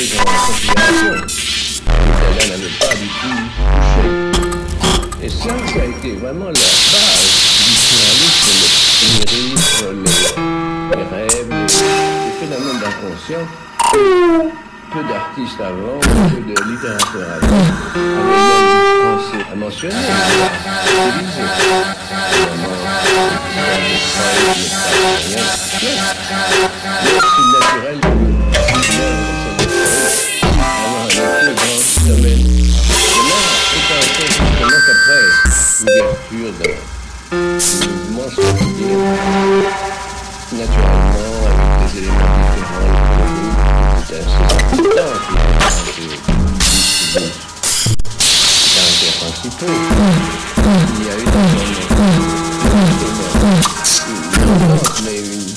prises en considération. Pas du tout touché. Et ça, ça a été vraiment la base du surréalisme, les lyrismes, les, rêves, les, phénomènes d'inconscient. Peu d'artistes avant, peu de littérateurs avant, avaient même pensé à mentionner, à utiliser. C'est naturel qu'après l'ouverture d'un mouvement quotidien, naturellement, avec des éléments différents, c'est un caractères principaux. Il y a eu mais une.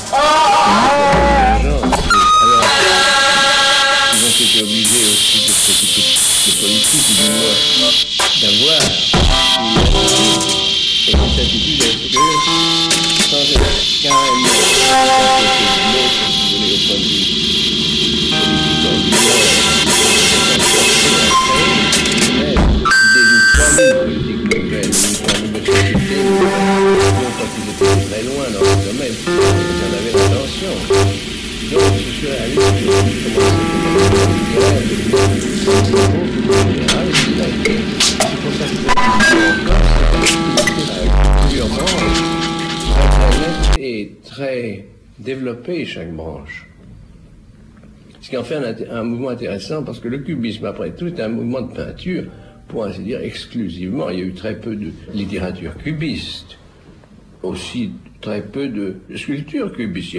Alors, ils ont été obligés aussi de s'occuper de politique, du moins d'avoir loin dans domaine, l'intention. Donc, je suis réaliste, et très développé chaque branche. Ce qui en fait un, un, mouvement intéressant parce que le cubisme, après tout, est un mouvement de peinture, pour ainsi dire, exclusivement. Il y a eu très peu de littérature cubiste, aussi très peu de sculpture cubiste.